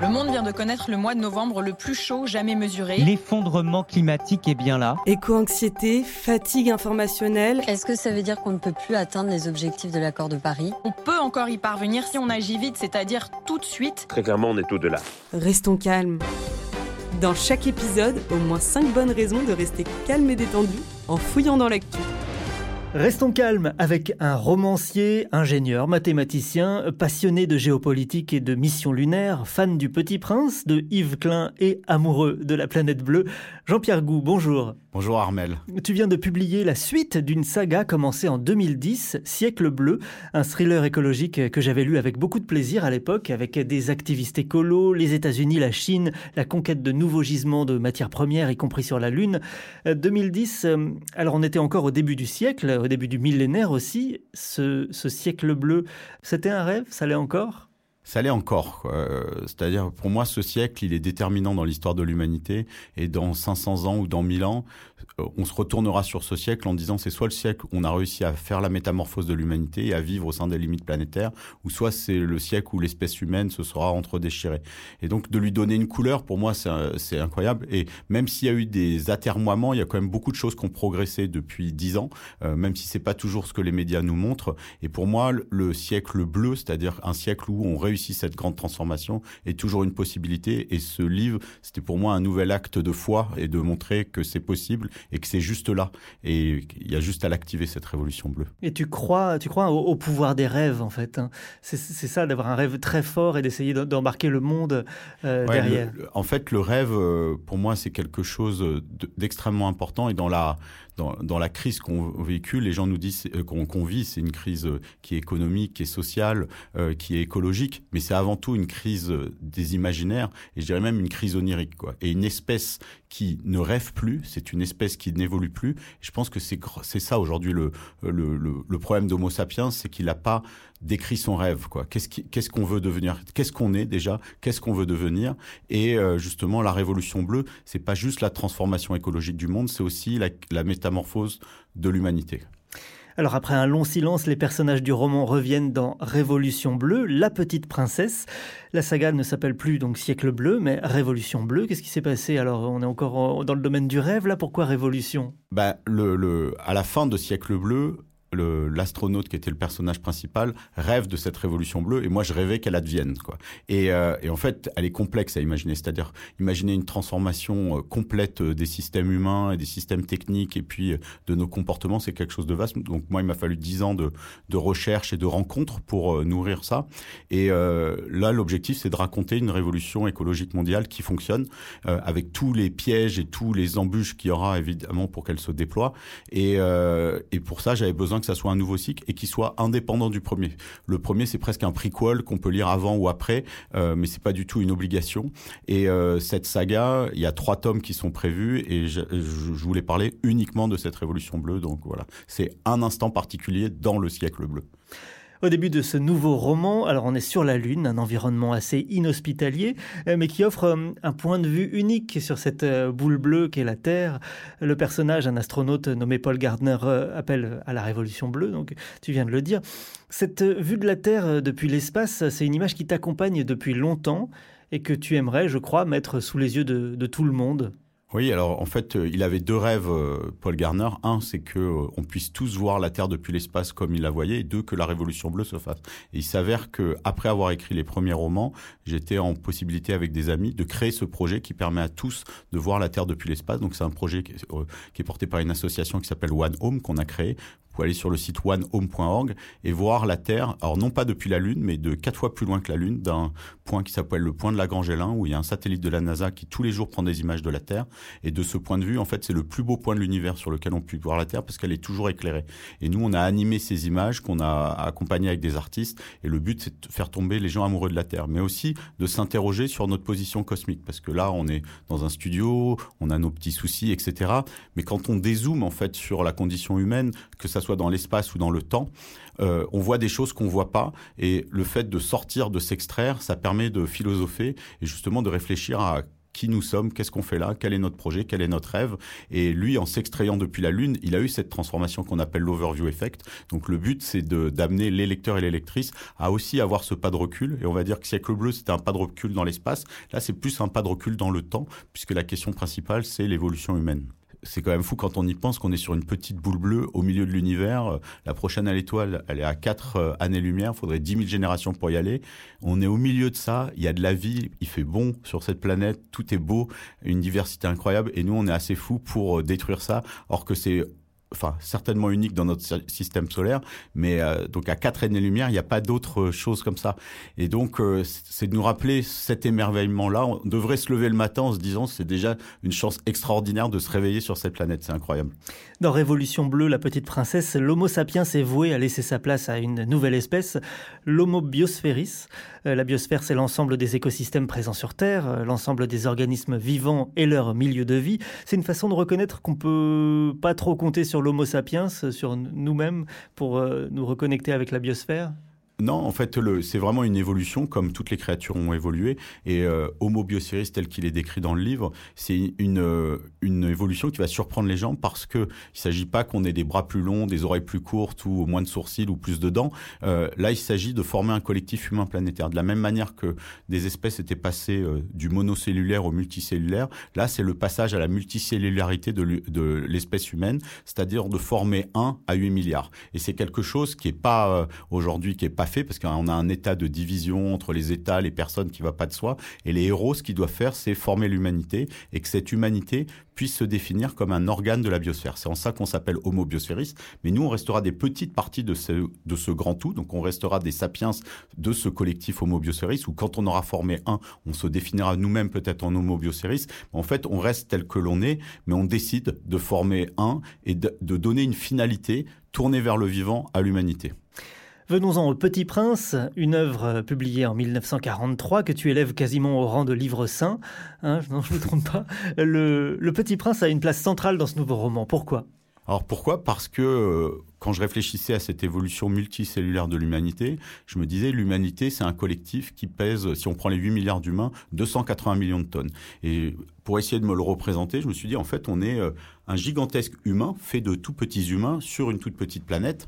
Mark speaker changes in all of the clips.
Speaker 1: Le monde vient de connaître le mois de novembre le plus chaud jamais mesuré.
Speaker 2: L'effondrement climatique est bien là.
Speaker 3: Éco-anxiété, fatigue informationnelle.
Speaker 4: Est-ce que ça veut dire qu'on ne peut plus atteindre les objectifs de l'accord de Paris?
Speaker 1: On peut encore y parvenir si on agit vite, c'est-à-dire tout de suite.
Speaker 5: Très clairement, on est au-delà.
Speaker 3: Restons calmes. Dans chaque épisode, au moins 5 bonnes raisons de rester calme et détendu en fouillant dans l'actu.
Speaker 6: Restons calmes avec un romancier, ingénieur, mathématicien, passionné de géopolitique et de missions lunaires, fan du Petit Prince, de Yves Klein et amoureux de la planète bleue. Jean-Pierre Gou, bonjour.
Speaker 7: Bonjour Armel.
Speaker 6: Tu viens de publier la suite d'une saga commencée en 2010, Siècle bleu, un thriller écologique que j'avais lu avec beaucoup de plaisir à l'époque, avec des activistes écolos, les États-Unis, la Chine, la conquête de nouveaux gisements de matières premières, y compris sur la Lune. 2010, euh, alors on était encore au début du siècle, au début du millénaire aussi. Ce, ce siècle bleu, c'était un rêve Ça l'est encore?
Speaker 7: Ça l'est encore. C'est-à-dire, pour moi, ce siècle, il est déterminant dans l'histoire de l'humanité. Et dans 500 ans ou dans 1000 ans, on se retournera sur ce siècle en disant c'est soit le siècle où on a réussi à faire la métamorphose de l'humanité et à vivre au sein des limites planétaires, ou soit c'est le siècle où l'espèce humaine se sera entre-déchirée. Et donc, de lui donner une couleur, pour moi, c'est incroyable. Et même s'il y a eu des atermoiements, il y a quand même beaucoup de choses qui ont progressé depuis 10 ans, euh, même si c'est pas toujours ce que les médias nous montrent. Et pour moi, le siècle bleu, c'est-à-dire un siècle où on réussit cette grande transformation est toujours une possibilité. Et ce livre, c'était pour moi un nouvel acte de foi et de montrer que c'est possible et que c'est juste là. Et il y a juste à l'activer, cette révolution bleue.
Speaker 6: Et tu crois, tu crois au, pouvoir des rêves, en fait. Hein. C'est ça, d'avoir un rêve très fort et d'essayer d'embarquer le monde euh, derrière.
Speaker 7: en fait, le rêve, euh, pour moi, c'est quelque chose d'extrêmement important. Et dans la, dans, la crise qu'on véhicule, les gens nous disent euh, qu'on vit, c'est une crise qui est économique, qui est sociale, euh, qui est écologique, mais c'est avant tout une crise des imaginaires et je dirais même une crise onirique. Quoi. Et une espèce qui ne rêve plus, c'est une espèce qui n'évolue plus. Je pense que c'est ça aujourd'hui le, le, le, problème d'Homo sapiens, c'est qu'il n'a pas décrit son rêve. quoi. Qu'est-ce qu'on veut devenir? Qu'est-ce qu'on est déjà? Qu'est-ce qu'on veut devenir? Et justement, la révolution bleue, c'est pas juste la transformation écologique du monde, c'est aussi la, la métamorphose de l'humanité.
Speaker 6: Alors après un long silence, les personnages du roman reviennent dans Révolution bleue, la petite princesse. La saga ne s'appelle plus donc Siècle bleu, mais Révolution bleue. Qu'est-ce qui s'est passé? Alors on est encore dans le domaine du rêve là. Pourquoi Révolution?
Speaker 7: Bah, le, le, à la fin de Siècle bleu, l'astronaute qui était le personnage principal rêve de cette révolution bleue et moi je rêvais qu'elle advienne quoi. Et, euh, et, en fait elle est complexe à imaginer. C'est-à-dire imaginer une transformation euh, complète euh, des systèmes humains et des systèmes techniques et puis de nos comportements c'est quelque chose de vaste. Donc moi il m'a fallu dix ans de, de, recherche et de rencontres pour nourrir ça. Et là l'objectif c'est de raconter une révolution écologique mondiale qui fonctionne avec tous les pièges et tous les embûches qu'il y aura évidemment pour qu'elle se déploie. Et, et pour ça j'avais besoin que ça soit un nouveau cycle et qui soit indépendant du premier. Le premier, c'est presque un prequel qu'on peut lire avant ou après, euh, mais c'est pas du tout une obligation. Et euh, cette saga, il y a trois tomes qui sont prévus et je, je, voulais parler uniquement de cette révolution bleue. Donc voilà, c'est un instant particulier dans le siècle bleu.
Speaker 6: Au début de ce nouveau roman, alors on est sur la Lune, un environnement assez inhospitalier, euh, mais qui offre euh, un point de vue unique sur cette euh, boule bleue qu'est la Terre. Le personnage, un astronaute nommé Paul Gardner, appelle à la révolution bleue, donc tu viens de le dire. Cette vue de la Terre depuis l'espace, c'est une image qui t'accompagne depuis longtemps et que tu aimerais, je crois, mettre sous les yeux de, de tout le monde.
Speaker 7: Oui, alors en fait, euh, il avait deux rêves, euh, Paul Garner. Un, c'est que euh, on puisse tous voir la Terre depuis l'espace comme il la voyait, et deux, que la Révolution bleue se fasse. Et il s'avère que après avoir écrit les premiers romans, j'étais en possibilité avec des amis de créer ce projet qui permet à tous de voir la Terre depuis l'espace. Donc c'est un projet qui est, qui est porté par une association qui s'appelle One Home qu'on a créé pouvez aller sur le site onehome.org et voir la Terre, alors non pas depuis la Lune, mais de quatre fois plus loin que la Lune, d'un point qui s'appelle le point de Lagrange L1, où il y a un satellite de la NASA qui tous les jours prend des images de la Terre. Et de ce point de vue, en fait, c'est le plus beau point de l'univers sur lequel on peut voir la Terre parce qu'elle est toujours éclairée. Et nous, on a animé ces images qu'on a accompagnées avec des artistes. Et le but, c'est de faire tomber les gens amoureux de la Terre, mais aussi de s'interroger sur notre position cosmique. Parce que là, on est dans un studio, on a nos petits soucis, etc. Mais quand on dézoome, en fait, sur la condition humaine, que ça soit dans l'espace ou dans le temps, euh, on voit des choses qu'on voit pas. Et le fait de sortir, de s'extraire, ça permet de philosopher et justement de réfléchir à qui nous sommes, qu'est-ce qu'on fait là, quel est notre projet, quel est notre rêve. Et lui, en s'extrayant depuis la Lune, il a eu cette transformation qu'on appelle l'overview effect. Donc le but, c'est d'amener les et les lectrices à aussi avoir ce pas de recul. Et on va dire que Siècle Bleu, c'était un pas de recul dans l'espace. Là, c'est plus un pas de recul dans le temps, puisque la question principale, c'est l'évolution humaine c'est quand même fou quand on y pense qu'on est sur une petite boule bleue au milieu de l'univers. La prochaine à l'étoile, elle est à 4 euh, années-lumière. Il faudrait 10 000 générations pour y aller. On est au milieu de ça. Il y a de la vie. Il fait bon sur cette planète. Tout est beau. Une diversité incroyable. Et nous, on est assez fous pour euh, détruire ça. Or que c'est enfin certainement unique dans notre système solaire, mais euh, donc à quatre années-lumière, il n'y a pas d'autre chose comme ça. Et donc euh, c'est de nous rappeler cet émerveillement-là. On devrait se lever le matin en se disant c'est déjà une chance extraordinaire de se réveiller sur cette planète, c'est incroyable.
Speaker 6: Dans Révolution bleue, la petite princesse, l'Homo sapiens est voué à laisser sa place à une nouvelle espèce, l'Homo biosphéris. Euh, la biosphère, c'est l'ensemble des écosystèmes présents sur Terre, l'ensemble des organismes vivants et leur milieu de vie. C'est une façon de reconnaître qu'on peut pas trop compter sur l'Homo sapiens, sur nous-mêmes, pour euh, nous reconnecter avec la biosphère?
Speaker 7: Non, en fait, c'est vraiment une évolution, comme toutes les créatures ont évolué. Et euh, Homo bioceris, tel qu'il est décrit dans le livre, c'est une, euh, une évolution qui va surprendre les gens parce que il s'agit pas qu'on ait des bras plus longs, des oreilles plus courtes ou moins de sourcils ou plus de dents. Euh, là, il s'agit de former un collectif humain planétaire. De la même manière que des espèces étaient passées euh, du monocellulaire au multicellulaire, là, c'est le passage à la multicellularité de l'espèce humaine, c'est-à-dire de former 1 à 8 milliards. Et c'est quelque chose qui est pas euh, aujourd'hui, qui est pas fait parce qu'on a un état de division entre les États, les personnes qui va pas de soi. Et les héros, ce qu'ils doivent faire, c'est former l'humanité et que cette humanité puisse se définir comme un organe de la biosphère. C'est en ça qu'on s'appelle Homo biosphéris. Mais nous, on restera des petites parties de ce, grand tout. Donc, on restera des sapiens de ce collectif Homo biosphéris où quand on aura formé un, on se définira nous-mêmes peut-être en Homo biosphéris. En fait, on reste tel que l'on est, mais on décide de former un et de donner une finalité tournée vers le vivant à l'humanité.
Speaker 6: Venons-en au Petit Prince, une œuvre publiée en 1943 que tu élèves quasiment au rang de livre saint. Hein, non, je ne me trompe pas. Le, le, Petit Prince a une place centrale dans ce nouveau roman. Pourquoi?
Speaker 7: Alors pourquoi? Parce que euh, quand je réfléchissais à cette évolution multicellulaire de l'humanité, je me disais l'humanité c'est un collectif qui pèse, si on prend les 8 milliards d'humains, 280 millions de tonnes. Et pour essayer de me le représenter, je me suis dit en fait on est euh, un gigantesque humain fait de tout petits humains sur une toute petite planète.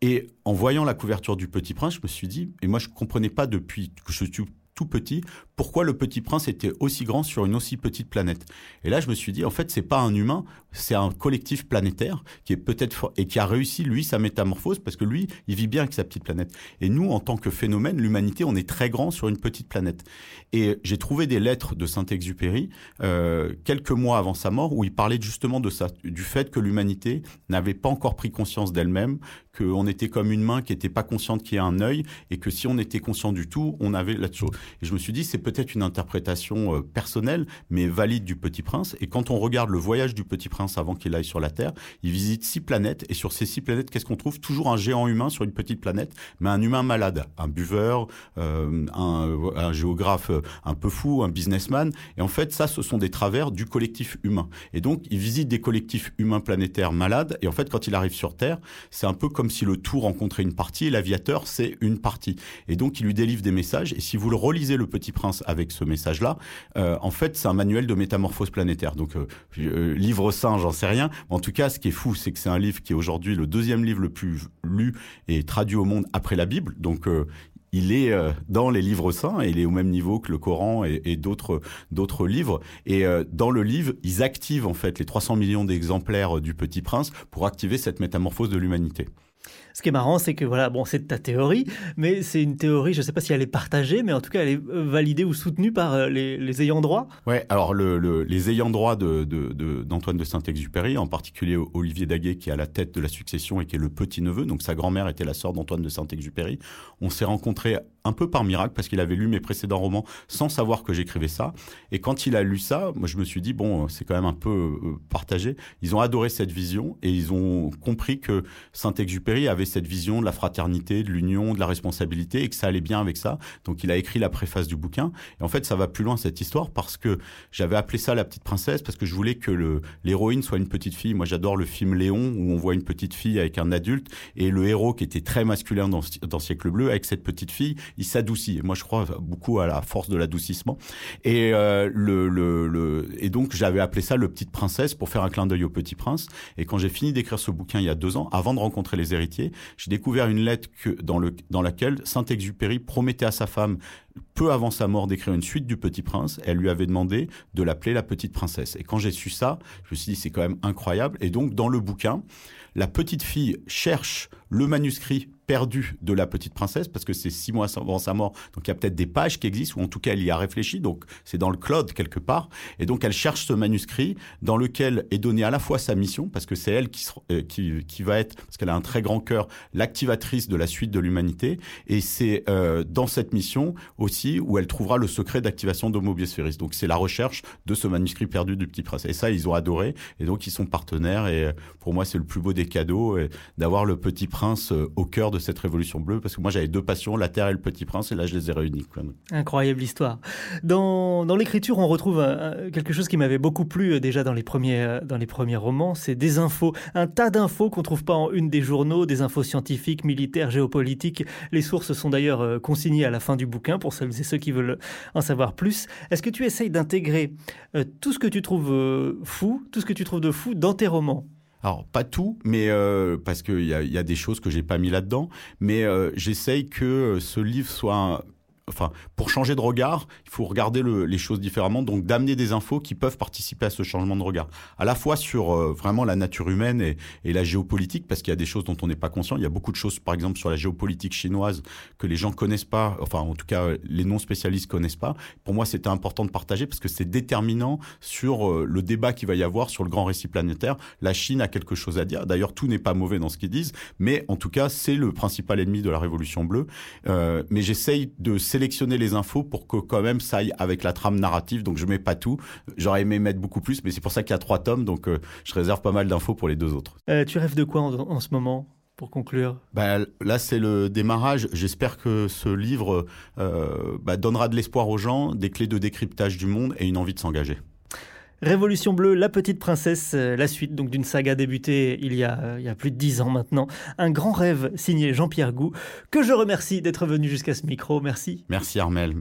Speaker 7: Et en voyant la couverture du Petit Prince, je me suis dit, et moi je comprenais pas depuis que je suis tout petit, pourquoi le Petit Prince était aussi grand sur une aussi petite planète? Et là, je me suis dit, en fait, c'est pas un humain, c'est un collectif planétaire qui est peut-être et qui a réussi lui sa métamorphose parce que lui, il vit bien avec sa petite planète. Et nous, en tant que phénomène, l'humanité, on est très grand sur une petite planète. Et j'ai trouvé des lettres de Saint-Exupéry euh, quelques mois avant sa mort où il parlait justement de ça, du fait que l'humanité n'avait pas encore pris conscience d'elle-même, qu'on était comme une main qui n'était pas consciente qu'il y a un œil et que si on était conscient du tout, on avait là-dessus. Et je me suis dit, c'est peut-être une interprétation euh, personnelle, mais valide du Petit Prince. Et quand on regarde le voyage du Petit Prince avant qu'il aille sur la Terre, il visite six planètes. Et sur ces six planètes, qu'est-ce qu'on trouve? Toujours un géant humain sur une petite planète, mais un humain malade, un buveur, euh, un, un, géographe euh, un peu fou, un businessman. Et en fait, ça, ce sont des travers du collectif humain. Et donc, il visite des collectifs humains planétaires malades. Et en fait, quand il arrive sur Terre, c'est un peu comme si le tout rencontrait une partie l'aviateur, c'est une partie. Et donc, il lui délivre des messages. Et si vous le relisez, le Petit Prince, avec ce message-là, euh, en fait, c'est un manuel de métamorphose planétaire. Donc, euh, euh, livre saint, j'en sais rien. En tout cas, ce qui est fou, c'est que c'est un livre qui est aujourd'hui le deuxième livre le plus lu et traduit au monde après la Bible. Donc, il est dans les livres saints, et il est au même niveau que le Coran et, d'autres d'autres livres. Et dans le livre, ils activent en fait les 300 millions d'exemplaires du Petit Prince pour activer cette métamorphose de l'humanité.
Speaker 6: Ce qui est marrant, c'est que voilà, bon, c'est ta théorie, mais c'est une théorie, je ne sais pas si elle est partagée, mais en tout cas, elle est validée ou soutenue par les, ayants droit.
Speaker 7: Ouais, alors le, les ayants droit d'Antoine de, de, de Saint-Exupéry, en particulier Olivier Daguet, qui est à la tête de la succession et qui est le petit-neveu, donc sa grand-mère était la sœur d'Antoine de Saint-Exupéry. On s'est rencontrés un peu par miracle parce qu'il avait lu mes précédents romans sans savoir que j'écrivais ça. Et quand il a lu ça, moi je me suis dit bon, c'est quand même un peu euh, partagé. Ils ont adoré cette vision et ils ont compris que Saint-Exupéry avait cette vision de la fraternité, de l'union, de la responsabilité et que ça allait bien avec ça. Donc il a écrit la préface du bouquin. Et en fait, ça va plus loin cette histoire parce que j'avais appelé ça la petite princesse parce que je voulais que l'héroïne soit une petite fille. Moi, j'adore le film Léon où on voit une petite fille avec un adulte et le héros qui était très masculin dans, dans Siècle Bleu avec cette petite fille, il s'adoucit. Moi, je crois beaucoup à la force de l'adoucissement. Et euh, le, le, et donc j'avais appelé ça le Petite Princesse pour faire un clin d'œil au Petit Prince. Et quand j'ai fini d'écrire ce bouquin il y a deux ans, avant de rencontrer les héritiers, j'ai découvert une lettre dans laquelle Saint-Exupéry promettait à sa femme peu avant sa mort d'écrire une suite du Petit Prince. Elle lui avait demandé de l'appeler la Petite Princesse. Et quand j'ai su ça, je me suis dit c'est quand même incroyable. Et donc dans le bouquin, la petite fille cherche le manuscrit perdu de la petite princesse parce que c'est six mois avant sa mort. Donc il y a peut-être des pages qui existent ou en tout cas elle y a réfléchi. Donc c'est dans le cloud quelque part. Et donc elle cherche ce manuscrit dans lequel est donnée à la fois sa mission parce que c'est elle qui, euh, va être parce qu'elle a un très grand cœur l'activatrice de la suite de l'humanité. Et c'est euh, dans cette mission aussi où elle trouvera le secret d'activation d'Homo Biosphéris. Donc c'est la recherche de ce manuscrit perdu du petit prince. Et ça ils ont adoré. Et donc ils sont partenaires. Et euh, pour moi c'est le plus beau des cadeaux d'avoir le petit prince au cœur de cette révolution bleue parce que moi j'avais deux passions, la Terre et le Petit Prince, et là je les ai réunis.
Speaker 6: Incroyable histoire. Dans, dans l'écriture, on retrouve quelque chose qui m'avait beaucoup plu euh, déjà dans les premiers, euh, dans les premiers romans, c'est des infos, un tas d'infos qu'on trouve pas en une des journaux, des infos scientifiques, militaires, géopolitiques. Les sources sont d'ailleurs euh, consignées à la fin du bouquin pour celles et ceux qui veulent en savoir plus. Est-ce que tu essayes d'intégrer tout ce que tu trouves fou, tout ce que tu trouves de fou dans tes romans?
Speaker 7: Alors pas tout, mais euh, parce qu'il y a, y a des choses que j'ai pas mis là-dedans, mais euh, j'essaye que ce livre soit enfin, pour changer de regard, il faut regarder les choses différemment, donc d'amener des infos qui peuvent participer à ce changement de regard, à la fois sur euh, vraiment la nature humaine et, la géopolitique, parce qu'il y a des choses dont on n'est pas conscient. Il y a beaucoup de choses, par exemple, sur la géopolitique chinoise que les gens connaissent pas, enfin, en tout cas, les non spécialistes connaissent pas. Pour moi, c'était important de partager parce que c'est déterminant sur euh, le débat qu'il va y avoir sur le grand récit planétaire. La Chine a quelque chose à dire. D'ailleurs, tout n'est pas mauvais dans ce qu'ils disent, mais en tout cas, c'est le principal ennemi de la révolution bleue. Euh, mais j'essaye de sélectionner les infos pour que quand même ça aille avec la trame narrative. Donc je mets pas tout. J'aurais aimé mettre beaucoup plus, mais c'est pour ça qu'il y a trois tomes. Donc euh, je réserve pas mal d'infos pour les deux autres.
Speaker 6: Euh, tu rêves de quoi en, ce moment pour conclure?
Speaker 7: Bah, Là, c'est le démarrage. J'espère que ce livre euh, bah, donnera de l'espoir aux gens, des clés de décryptage du monde et une envie de s'engager.
Speaker 6: Révolution bleue, La Petite Princesse, euh, la suite donc d'une saga débutée il y, a, euh, il y a plus de dix ans maintenant. Un grand rêve signé Jean-Pierre Gou, que je remercie d'être venu jusqu'à ce micro. Merci.
Speaker 7: Merci Armel.